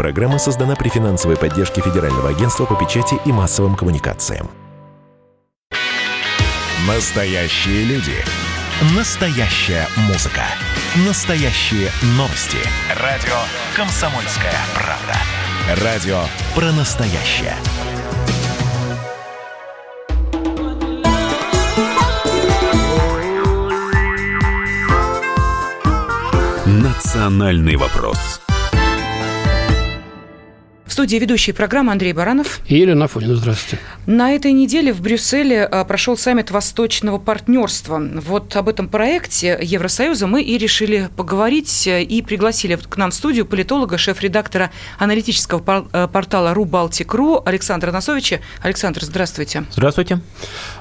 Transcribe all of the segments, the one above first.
Программа создана при финансовой поддержке Федерального агентства по печати и массовым коммуникациям. Настоящие люди. Настоящая музыка. Настоящие новости. Радио «Комсомольская правда». Радио про настоящее. «Национальный вопрос» студии ведущие программы Андрей Баранов и Елена Афонина. Здравствуйте. На этой неделе в Брюсселе а, прошел саммит Восточного партнерства. Вот об этом проекте Евросоюза мы и решили поговорить и пригласили к нам в студию политолога, шеф-редактора аналитического э, портала РуБалтик.ру Александра Носовича. Александр, здравствуйте. Здравствуйте.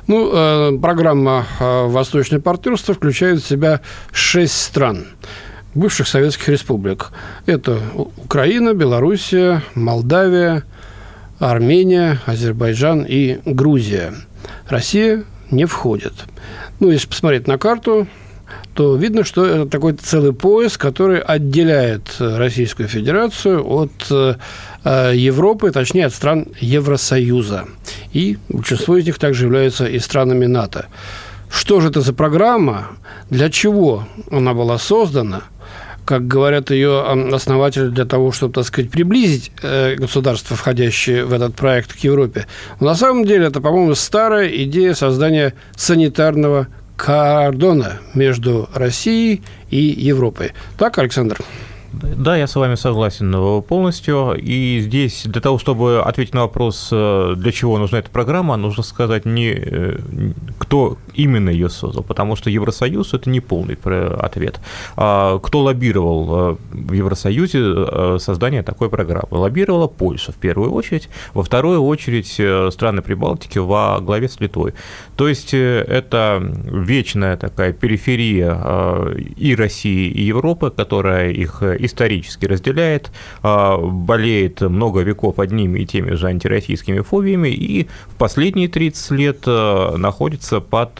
Ну, э, программа э, «Восточное партнерство» включает в себя шесть стран – бывших советских республик. Это Украина, Белоруссия, Молдавия, Армения, Азербайджан и Грузия. Россия не входит. Ну, если посмотреть на карту, то видно, что это такой целый пояс, который отделяет Российскую Федерацию от э, Европы, точнее, от стран Евросоюза. И большинство из них также являются и странами НАТО. Что же это за программа? Для чего она была создана? Как говорят ее основатели, для того, чтобы, так сказать, приблизить э, государства, входящие в этот проект, к Европе. Но на самом деле это, по-моему, старая идея создания санитарного кордона между Россией и Европой. Так, Александр? Да, я с вами согласен э, полностью. И здесь для того, чтобы ответить на вопрос, э, для чего нужна эта программа, нужно сказать не кто именно ее создал, потому что Евросоюз это не полный ответ. А кто лоббировал в Евросоюзе создание такой программы? Лоббировала Польша в первую очередь, во вторую очередь страны Прибалтики во главе с Литвой. То есть это вечная такая периферия и России, и Европы, которая их исторически разделяет, болеет много веков одними и теми же антироссийскими фобиями и в последние 30 лет находится под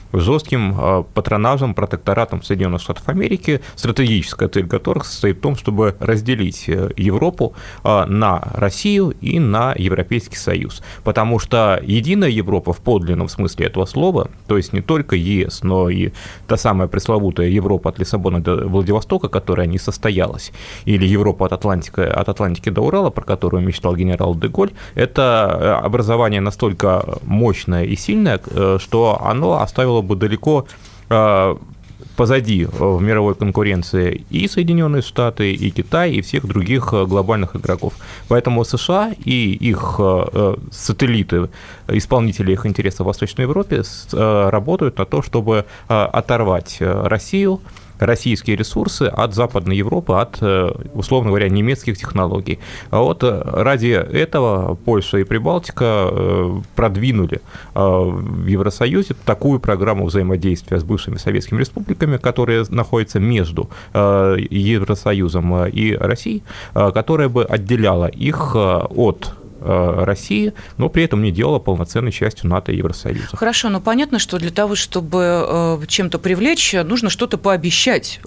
жестким а, патронажем, протекторатом Соединенных Штатов Америки, стратегическая цель которых состоит в том, чтобы разделить э, Европу а, на Россию и на Европейский Союз. Потому что единая Европа в подлинном смысле этого слова, то есть не только ЕС, но и та самая пресловутая Европа от Лиссабона до Владивостока, которая не состоялась, или Европа от, Атлантики, от Атлантики до Урала, про которую мечтал генерал Деголь, это э, образование настолько мощное и сильное, э, что оно оставило бы далеко а, позади в мировой конкуренции и Соединенные Штаты, и Китай, и всех других а, глобальных игроков. Поэтому США и их а, сателлиты, исполнители их интересов в Восточной Европе работают на то, чтобы оторвать Россию российские ресурсы от Западной Европы, от, э, условно говоря, немецких технологий. А вот э, ради этого Польша и Прибалтика э, продвинули в Евросоюзе такую программу взаимодействия с бывшими советскими республиками, которая находится между Евросоюзом и Россией, которая бы отделяла их от России, но при этом не делала полноценной частью НАТО и Евросоюза. Хорошо, но понятно, что для того, чтобы э, чем-то привлечь, нужно что-то пообещать.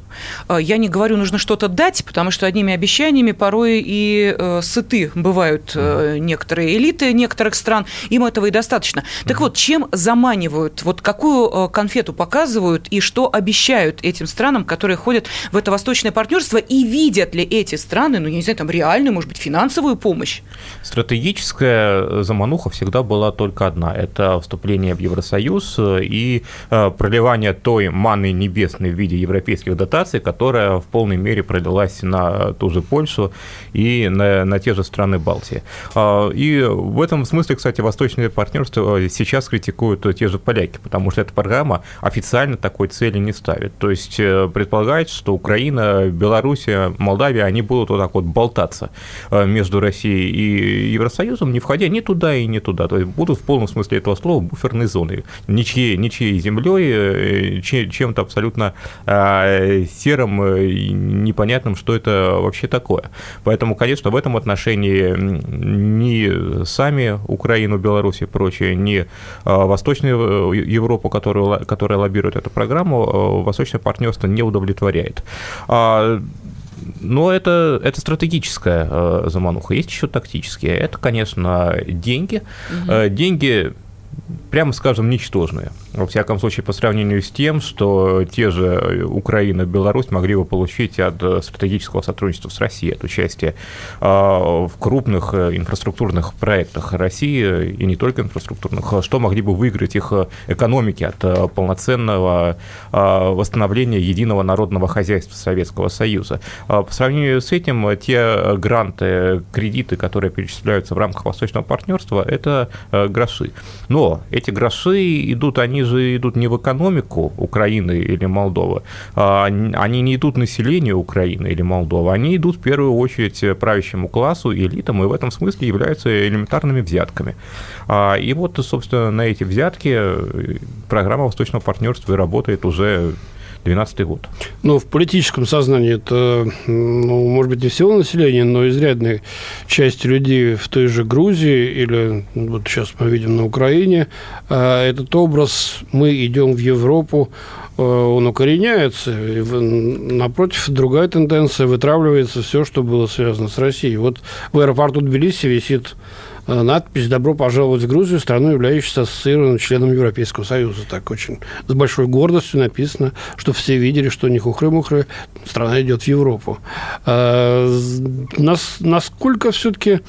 Э, я не говорю, нужно что-то дать, потому что одними обещаниями порой и сыты бывают некоторые элиты некоторых стран, им этого и достаточно. Так вот, чем заманивают, вот какую конфету показывают и что обещают этим странам, которые ходят в это восточное партнерство, и видят ли эти страны, ну, я не знаю, там реальную, может быть, финансовую помощь? Стратегия стратегическая замануха всегда была только одна. Это вступление в Евросоюз и э, проливание той маны небесной в виде европейских дотаций, которая в полной мере пролилась на ту же Польшу и на, на те же страны Балтии. А, и в этом смысле, кстати, восточное партнерство сейчас критикуют те же поляки, потому что эта программа официально такой цели не ставит. То есть э, предполагается, что Украина, Белоруссия, Молдавия, они будут вот так вот болтаться э, между Россией и Евросоюзом, Евросоюзом, не входя ни туда и ни туда. То есть будут в полном смысле этого слова буферной зоны. Ничьей, ничьей землей, э, чем-то абсолютно а, серым, э, непонятным, что это вообще такое. Поэтому, конечно, в этом отношении ни сами Украину, Беларусь и прочее, ни а, Восточную э, Европу, которую, которая лоббирует эту программу, Восточное партнерство не удовлетворяет. Но это, это стратегическая э, замануха. Есть еще тактические. Это, конечно, деньги. Угу. Деньги прямо скажем, ничтожные. Во всяком случае, по сравнению с тем, что те же Украина и Беларусь могли бы получить от стратегического сотрудничества с Россией, от участия а, в крупных э, инфраструктурных проектах России, и не только инфраструктурных, а что могли бы выиграть их экономики от э, полноценного а, восстановления единого народного хозяйства Советского Союза. По сравнению с этим, те гранты, кредиты, которые перечисляются в рамках Восточного партнерства, это э, гроши. Но эти гроши идут, они же идут не в экономику Украины или Молдовы, а они не идут населению Украины или Молдовы, они идут в первую очередь правящему классу, элитам, и в этом смысле являются элементарными взятками. А, и вот, собственно, на эти взятки программа Восточного партнерства работает уже 2012 год. Ну, в политическом сознании это, ну, может быть, не всего населения, но изрядной части людей в той же Грузии или вот сейчас мы видим на Украине, а этот образ «мы идем в Европу», э, он укореняется. И напротив, другая тенденция, вытравливается все, что было связано с Россией. Вот в аэропорту Тбилиси висит надпись «Добро пожаловать в Грузию, страну, являющуюся ассоциированным членом Европейского Союза». Так очень с большой гордостью написано, что все видели, что не хухры-мухры, страна идет в Европу. А, нас, насколько все-таки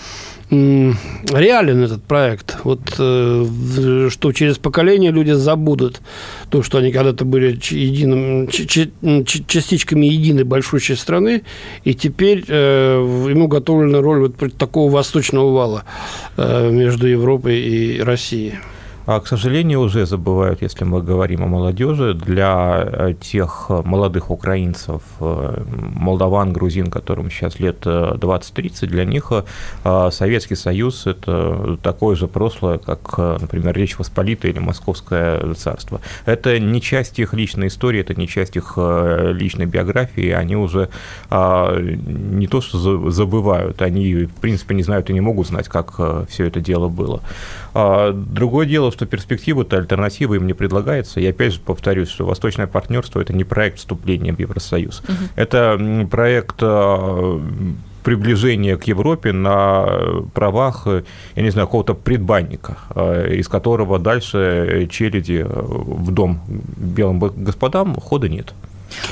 реален этот проект. Вот э, что через поколение люди забудут то, что они когда-то были единым, частичками единой большущей страны, и теперь э, ему готовлена роль вот такого восточного вала э, между Европой и Россией. А, к сожалению, уже забывают, если мы говорим о молодежи, для э, тех молодых украинцев, э, молдаван, грузин, которым сейчас лет 20-30, э, для них Советский Союз – это такое же прошлое, как, например, Речь Посполитая или Московское царство. Это не часть их личной истории, это не часть их личной биографии, они уже не то что забывают, они, в принципе, не знают и не могут знать, как все это дело было. А, другое дело, что перспективы-то, альтернативы им не предлагается. И опять же повторюсь, что Восточное партнерство – это не проект вступления в Евросоюз. Угу. Это проект а, приближения к Европе на правах, я не знаю, какого-то предбанника, а, из которого дальше челяди в дом белым господам хода нет.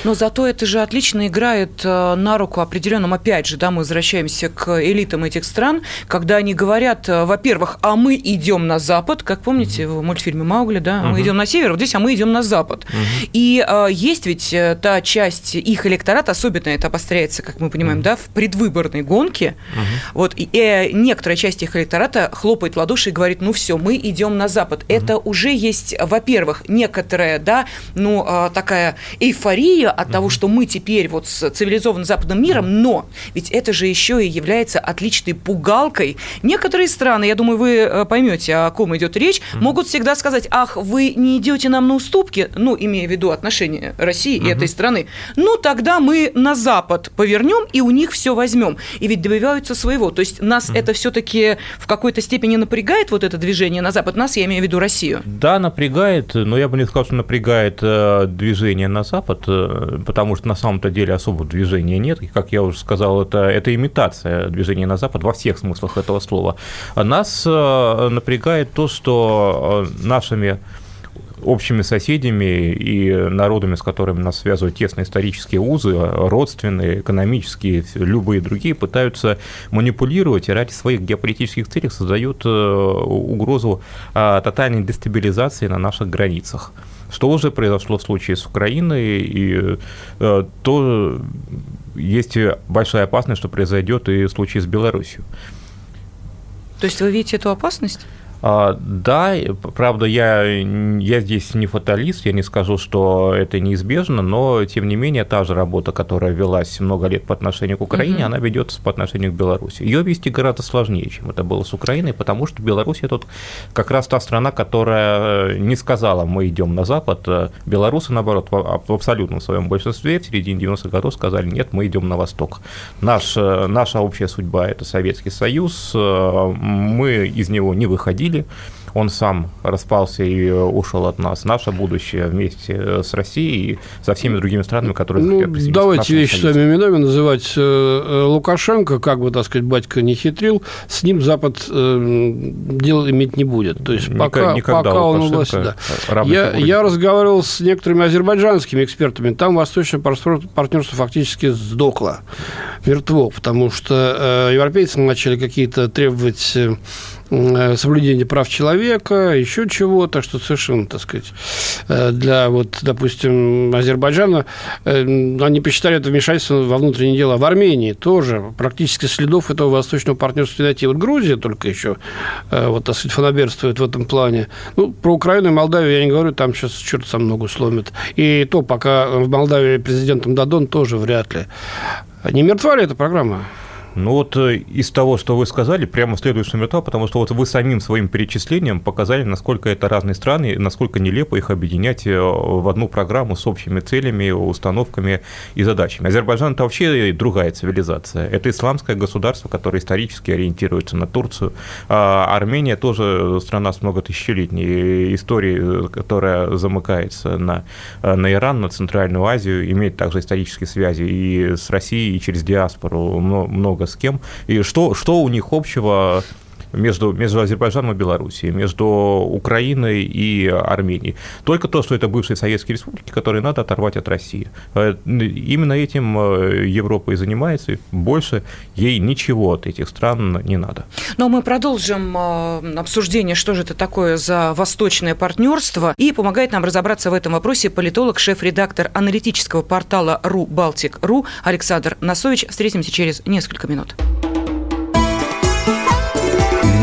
Но зато это же отлично играет э, на руку определенным, опять же, да, мы возвращаемся к элитам этих стран, когда они говорят, э, во-первых, а мы идем на запад, как помните в мультфильме Маугли, да, мы идем на север, вот здесь, а мы идем на запад. И э, есть ведь та часть их электората, особенно это обостряется, как мы понимаем, да, в предвыборной гонке, вот, и некоторая часть их электората хлопает в ладоши и говорит, ну все, мы идем на запад. Это уже есть, во-первых, некоторая, да, ну, такая эйфория, эйфория от того, что мы теперь вот с цивилизованным западным миром, но ведь это же еще и является отличной пугалкой. Некоторые страны, я думаю, вы э, поймете, о ком идет речь, могут всегда сказать, ах, вы не идете нам на уступки, ну, имея в виду отношения России и этой страны, ну, тогда мы на Запад повернем и у них все возьмем. И ведь добиваются своего. То есть нас это все-таки в какой-то степени напрягает вот это движение на Запад, нас, я имею в виду Россию. Да, напрягает, но я бы не сказал, что напрягает э, движение на Запад. Э, потому что на самом-то деле особого движения нет. И, как я уже сказал, это, это имитация движения на Запад во всех смыслах этого слова. Нас э, напрягает то, что э, нашими общими соседями и народами, с которыми нас связывают тесные исторические узы, родственные, экономические, любые другие, пытаются манипулировать и ради своих геополитических целей создают э, угрозу тотальной дестабилизации на наших границах что уже произошло в случае с Украиной, и э, то есть большая опасность, что произойдет и в случае с Беларусью. То есть вы видите эту опасность? А, да, правда, я, я здесь не фаталист, я не скажу, что это неизбежно, но, тем не менее, та же работа, которая велась много лет по отношению к Украине, угу. она ведется по отношению к Беларуси. Ее вести гораздо сложнее, чем это было с Украиной, потому что Беларусь – это как раз та страна, которая э, не сказала, мы идем на Запад. Белорусы, наоборот, в абсолютном своем большинстве в середине 90-х годов сказали, нет, мы идем на Восток. Наш, э, наша общая судьба – это Советский Союз, э, мы из него не выходили, он сам распался и ушел от нас. Наше будущее вместе с Россией и со всеми другими странами, которые ну, Давайте вещи своими именами называть. Э, Лукашенко, как бы, так сказать, батька не хитрил, с ним Запад дел иметь не будет. То есть пока, пока он у власти. Да. Я, я разговаривал с некоторыми азербайджанскими экспертами. Там восточное партнерство фактически сдохло, мертво, потому что э, европейцы начали какие-то требовать э, соблюдение прав человека, еще чего, так что совершенно, так сказать, э, для, вот, допустим, Азербайджана, э, они посчитали это вмешательство во внутренние дела. В Армении тоже практически следов этого восточного партнерства найти. Вот Грузия только еще, вот, так сказать, фанаберствует в этом плане. Ну, про Украину и Молдавию я не говорю, там сейчас черт сам ногу сломит. И то, пока в Молдавии президентом Дадон, тоже вряд ли. Не мертва ли эта программа? Ну вот э, из того, что вы сказали, прямо следует, мертва, потому что вот вы самим своим перечислением показали, насколько это разные страны, насколько нелепо их объединять э, в одну программу с общими целями, установками и задачами. Азербайджан – это вообще другая цивилизация. Это исламское государство, которое исторически ориентируется на Турцию. А Армения тоже страна с многотысячелетней историей, которая замыкается на, на Иран, на Центральную Азию, имеет также исторические связи и с Россией, и через диаспору много много с кем. И что, что у них общего между, между Азербайджаном и Белоруссией, между Украиной и Арменией. Только то, что это бывшие советские республики, которые надо оторвать от России. Э, именно этим э, Европа и занимается. Больше ей ничего от этих стран не надо. Но мы продолжим э, обсуждение, что же это такое за восточное партнерство. И помогает нам разобраться в этом вопросе политолог, шеф-редактор аналитического портала «Ру Балтик.ру» Александр Носович. Встретимся через несколько минут.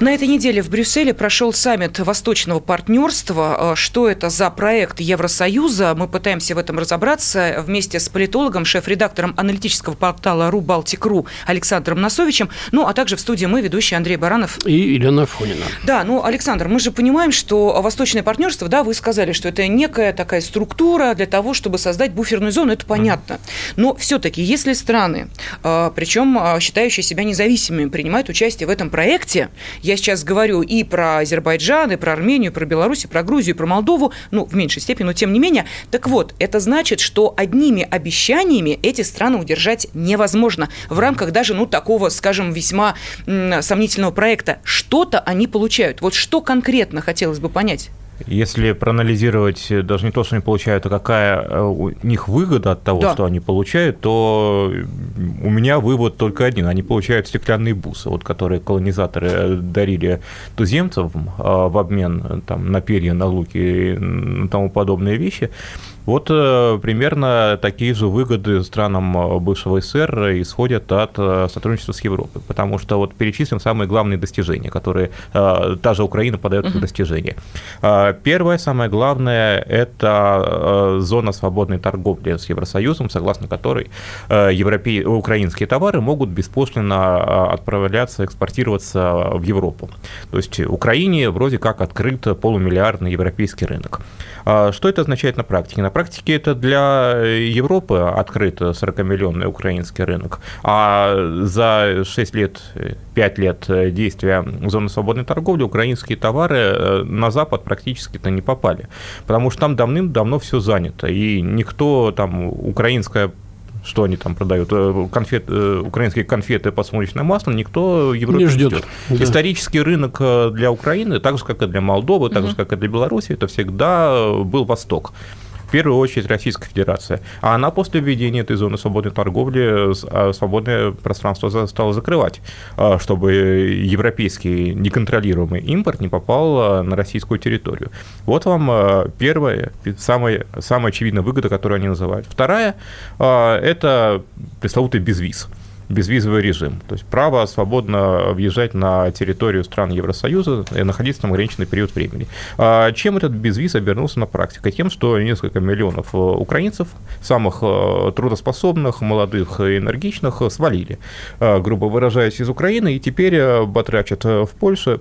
На этой неделе в Брюсселе прошел саммит Восточного партнерства. Э, что это за проект Евросоюза? Мы пытаемся в этом разобраться вместе с политологом, шеф-редактором аналитического портала РУ-Балтик.ру Александром Носовичем, ну, а также в студии мы, ведущий Андрей Баранов. И Елена Фонина. Да, ну, Александр, мы же понимаем, что Восточное партнерство, да, вы сказали, что это некая такая структура для того, чтобы создать буферную зону, это понятно. Но все-таки, если страны, э, причем э, считающие себя независимыми, принимают участие в этом проекте, я сейчас говорю и про Азербайджан, и про Армению, и про Беларусь, и про Грузию, и про Молдову, ну, в меньшей степени, но тем не менее. Так вот, это значит, что одними обещаниями эти страны удержать невозможно в рамках даже, ну, такого, скажем, весьма сомнительного проекта. Что-то они получают. Вот что конкретно хотелось бы понять? Если проанализировать э, даже не то, что они получают, а какая э, у них выгода от того, да. что они получают, то у меня вывод только один. Они получают стеклянные бусы, вот, которые колонизаторы э, дарили туземцам в обмен там, на перья, на луки и тому подобные вещи. Вот э, примерно такие же выгоды странам э, бывшего СССР исходят от э, сотрудничества с Европой, потому что вот перечислим самые главные достижения, которые та же Украина подает как достижения. Первое, самое главное, это зона свободной торговли с Евросоюзом, согласно которой европей... украинские товары могут беспошлино отправляться, экспортироваться в Европу. То есть Украине вроде как открыт полумиллиардный европейский рынок. Что это означает на практике? На практике это для Европы открыт 40-миллионный украинский рынок, а за 6 лет, 5 лет действия зоны свободной торговли украинские товары э, на Запад практически-то не попали, потому что там давным-давно все занято, и никто там, украинская что они там продают, э, конфет, э, украинские конфеты подсолнечное масло, никто Европе Не ждет. ждет. Да. Исторический рынок для Украины, так же, как и для Молдовы, так же, как и для Беларуси, это всегда был Восток. В первую очередь Российская Федерация. А она после введения этой зоны свободной торговли а, свободное пространство стала закрывать, а, чтобы европейский неконтролируемый импорт не попал а, на российскую территорию. Вот вам первая, самая, самая очевидная выгода, которую они называют. Вторая это пресловутый безвиз безвизовый режим. То есть право свободно въезжать на территорию стран Евросоюза и находиться там ограниченный период времени. А Чем этот безвиз обернулся на практике? Тем, что несколько миллионов э, украинцев, самых э, трудоспособных, молодых и энергичных, э, свалили, э, грубо выражаясь, из Украины, и теперь э, батрачат э, в Польше,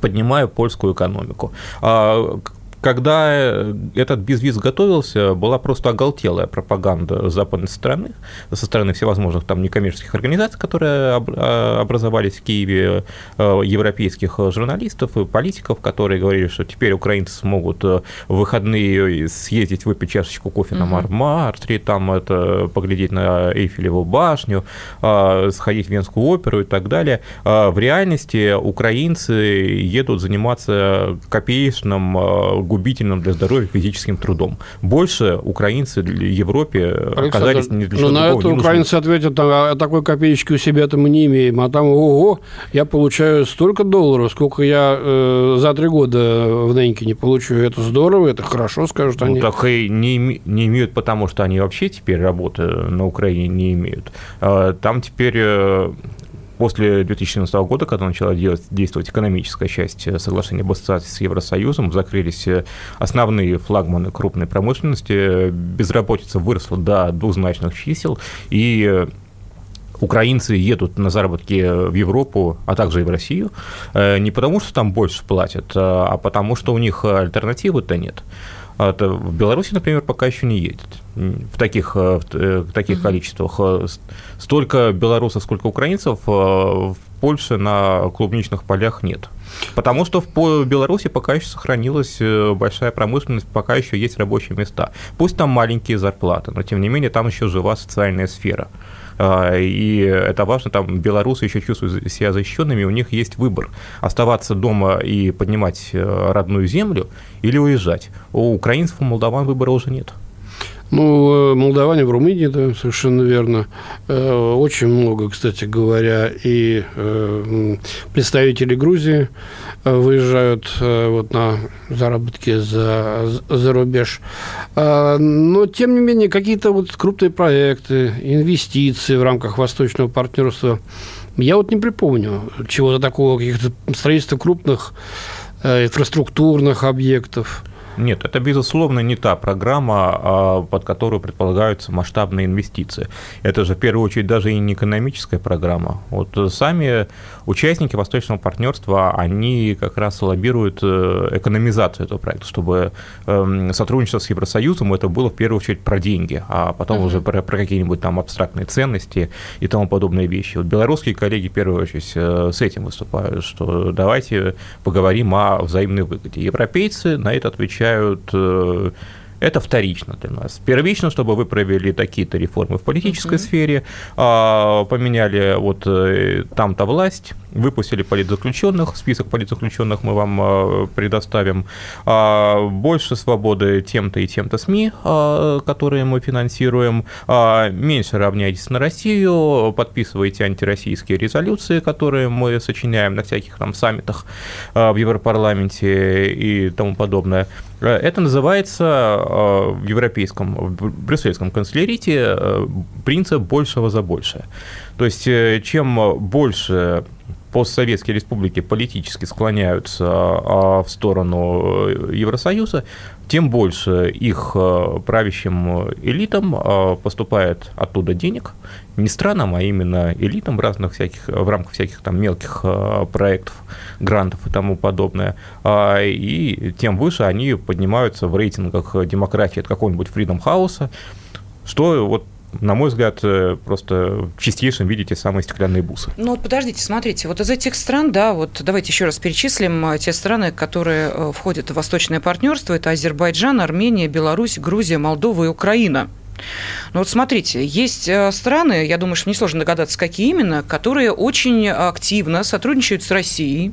поднимая польскую экономику. А, Когда э, этот безвиз готовился, была просто оголтелая пропаганда западной стороны, со стороны всевозможных там некоммерческих организаций, которые а, образовались в Киеве, э, европейских журналистов и политиков, которые говорили, что теперь украинцы смогут э, в выходные съездить выпить чашечку кофе на Мармартре, там это поглядеть на Эйфелеву башню, а, сходить в Венскую оперу и так далее. А В реальности украинцы едут заниматься копеечным, губительным для здоровья физическим трудом. Больше украинцы для Европе оказались ни для ну, на это не украинцы ответят, а такой копеечки у себя-то мы не имеем, а там, ого, я получаю столько долларов, сколько я э, за три года в Неньке не получу. Это здорово, это хорошо, скажут Ну, они. так и не, не имеют, потому что они вообще теперь работы на Украине не имеют. А, Там теперь э, после 2014 года, когда начала действовать экономическая часть э, соглашения об ассоциации с Евросоюзом, закрылись э, основные флагманы крупной промышленности, безработица выросла до двузначных чисел, и э, украинцы едут на заработки в Европу, а также и в Россию, не потому, что там больше платят, э, а потому, что у них альтернативы-то нет. А это В Беларуси, например, пока еще не едет в таких, э, в э, в таких количествах. Э, Столько белорусов, сколько украинцев в Польше на клубничных полях нет. Потому что в Беларуси пока еще сохранилась большая промышленность, пока еще есть рабочие места. Пусть там маленькие зарплаты, но тем не менее там еще жива социальная сфера. А, И это важно, там белорусы еще чувствуют себя защищенными, у них есть выбор оставаться дома и поднимать э, родную землю или уезжать. У украинцев, у молдаван выбора уже нет. Ну, э, молдаване в Румынии, да, совершенно верно. Э, Очень много, кстати говоря, и э, представители Грузии выезжают вот на заработки за, за рубеж. Но, тем не менее, какие-то вот крупные проекты, инвестиции в рамках восточного партнерства, я вот не припомню чего-то такого, каких-то строительства крупных инфраструктурных объектов. Нет, это, безусловно, не та программа, а, под которую предполагаются масштабные инвестиции. Это же, в первую очередь, даже и не экономическая программа. Вот сами участники Восточного партнерства, они как раз лоббируют э, экономизацию этого проекта, чтобы эм, сотрудничество с Евросоюзом это было, в первую очередь, про деньги, а потом уже про, про какие-нибудь там абстрактные ценности и тому подобные вещи. Вот белорусские коллеги, в первую очередь, э, с этим выступают, что давайте поговорим о взаимной выгоде. Европейцы на это отвечают э, это вторично для нас. Первично, чтобы вы провели такие-то реформы в политической сфере, а, поменяли вот э, там-то власть, выпустили политзаключенных, список политзаключенных мы вам а, предоставим, а, больше свободы тем-то и тем-то СМИ, а, которые мы финансируем, а, меньше равняйтесь на Россию, подписывайте антироссийские резолюции, которые мы сочиняем на всяких там саммитах в Европарламенте и тому подобное. Э, Это называется э, в европейском, в брюссельском канцелярите э, принцип большего за большее. То есть, э, чем больше постсоветские республики политически склоняются а, в сторону э, Евросоюза, тем больше их э, правящим элитам э, поступает оттуда денег, не странам, а именно элитам разных всяких, в рамках всяких там мелких э, проектов, грантов и тому подобное. А, И тем выше они поднимаются в рейтингах демократии от какого-нибудь Freedom House, что вот на мой взгляд, э, просто в чистейшем виде те самые стеклянные бусы. Ну вот подождите, смотрите, вот из этих стран, да, вот давайте еще раз перечислим э, те страны, которые э, входят в Восточное партнерство. Это Азербайджан, Армения, Беларусь, Грузия, Молдова и Украина. Ну вот смотрите, есть э, страны, я думаю, что несложно догадаться, какие именно, которые очень активно сотрудничают с Россией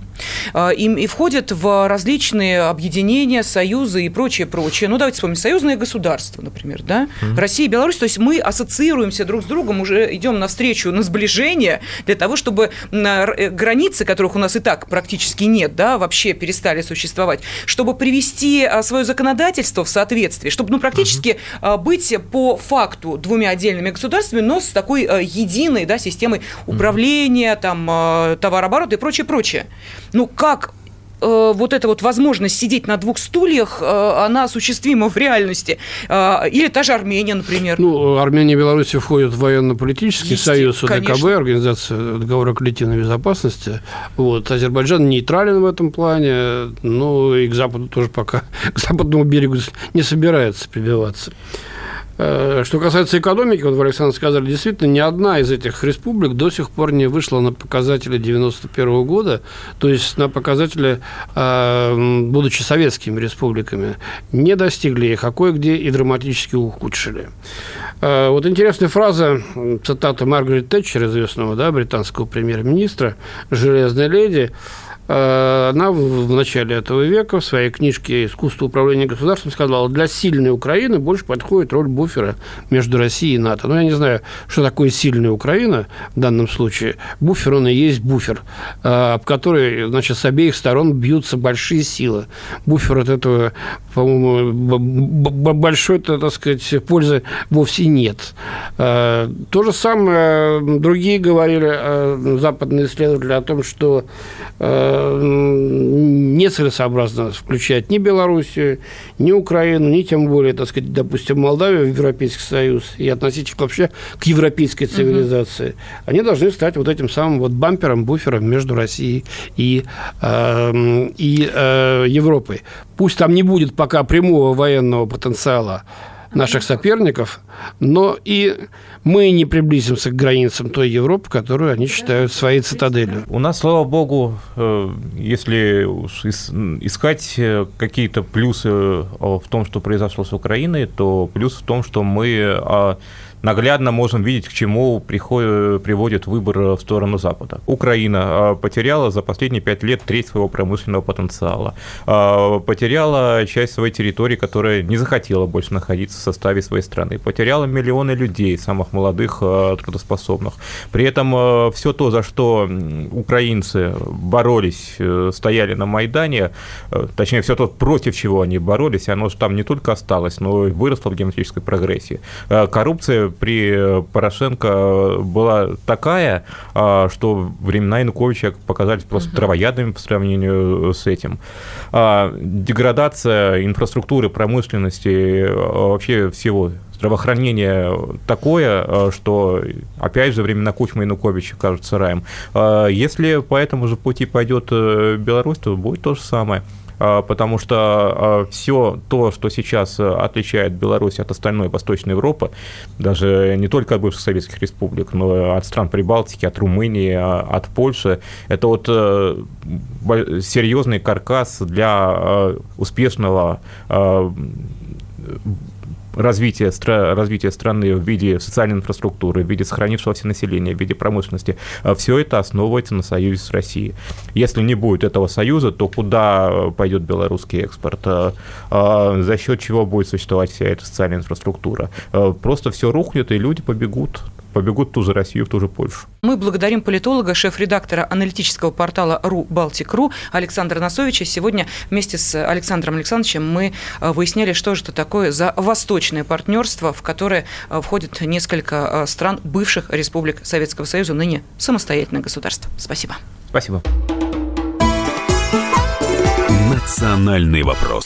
э, им и входят в различные объединения, союзы и прочее, прочее. Ну давайте вспомним, союзные государства, например, да, mm-hmm. Россия и Беларусь, то есть мы ассоциируемся друг с другом, уже идем навстречу на сближение для того, чтобы э, границы, которых у нас и так практически нет, да, вообще перестали существовать, чтобы привести свое законодательство в соответствие, чтобы ну, практически mm-hmm. быть по факту двумя отдельными государствами, но с такой э, единой да, системой управления, там, э, товарооборота и прочее, прочее. Ну, как э, вот эта вот возможность сидеть на двух стульях, она осуществима в реальности. Или та же Армения, например. Ну, Армения и Беларусь входят в военно-политический союз ОДКБ, Организация договора коллективной безопасности. Вот. Азербайджан нейтрален в этом плане, ну и к Западу тоже пока, к западному берегу не собирается прибиваться. Э, что касается экономики, вот вы, Александр, сказали, действительно, ни одна из этих республик до сих пор не вышла на показатели 91 года, то есть на показатели, э, будучи советскими республиками, не достигли их, а кое-где и драматически ухудшили. Э, вот интересная фраза, цитата Маргарет Тэтчер, известного да, британского премьер-министра, «Железная леди», она в начале этого века в своей книжке «Искусство управления государством» сказала, для сильной Украины больше подходит роль буфера между Россией и НАТО. Но ну, я не знаю, что такое сильная Украина в данном случае. Буфер, он и есть буфер, э, об который, значит, с обеих сторон бьются большие силы. Буфер от этого, по-моему, большой, так сказать, пользы вовсе нет. Э, то же самое другие говорили, западные исследователи, о том, что нецелесообразно включать ни Белоруссию, ни Украину, ни тем более, так сказать, допустим, Молдавию в Европейский Союз и относить их вообще к европейской цивилизации. Угу. Они должны стать вот этим самым вот бампером, буфером между Россией и, э, и э, Европой. Пусть там не будет пока прямого военного потенциала наших соперников, но и мы не приблизимся к границам той Европы, которую они считают своей цитаделью. У нас, слава богу, э, если искать э, какие-то плюсы э, в том, что произошло с Украиной, то плюс в том, что мы а, наглядно можем видеть, к чему приходит, приводит выбор в сторону Запада. Украина а, потеряла за последние пять лет треть своего промышленного потенциала, а, потеряла часть своей территории, которая не захотела больше находиться в составе своей страны, потеряла миллионы людей, самых молодых, трудоспособных. При этом все то, за что украинцы боролись, э, стояли на Майдане, э, точнее, все то, против чего они боролись, оно же там не только осталось, но и выросло в геометрической прогрессии. Коррупция при Порошенко была такая, а, что времена Януковича показались просто угу. травоядными по сравнению с этим. А, деградация инфраструктуры, промышленности, а, вообще всего здравоохранение такое, что, опять же, времена Кучма и Януковича кажутся раем. Если по этому же пути пойдет э, Беларусь, то будет то же самое. А, потому что а, все то, что сейчас э, отличает Беларусь от остальной Восточной Европы, даже не только от бывших советских республик, но от стран Прибалтики, от Румынии, а, от Польши, это вот э, серьезный каркас для успешного развития, развития страны в виде социальной инфраструктуры, в виде сохранившегося населения, в виде промышленности, а все это основывается на союзе с Россией. Если не будет этого союза, то куда пойдет белорусский экспорт? А, а за счет чего будет существовать вся эта социальная инфраструктура? Просто все рухнет, и люди побегут побегут ту же Россию, в ту же Польшу. Мы благодарим политолога, шеф-редактора аналитического портала «Ру Балтик.ру» Александра Носовича. Сегодня вместе с Александром Александровичем мы э, выясняли, что же это такое за восточное партнерство, в которое э, входит несколько э, стран бывших республик Советского Союза, ныне самостоятельное государство. Спасибо. Спасибо. Национальный вопрос.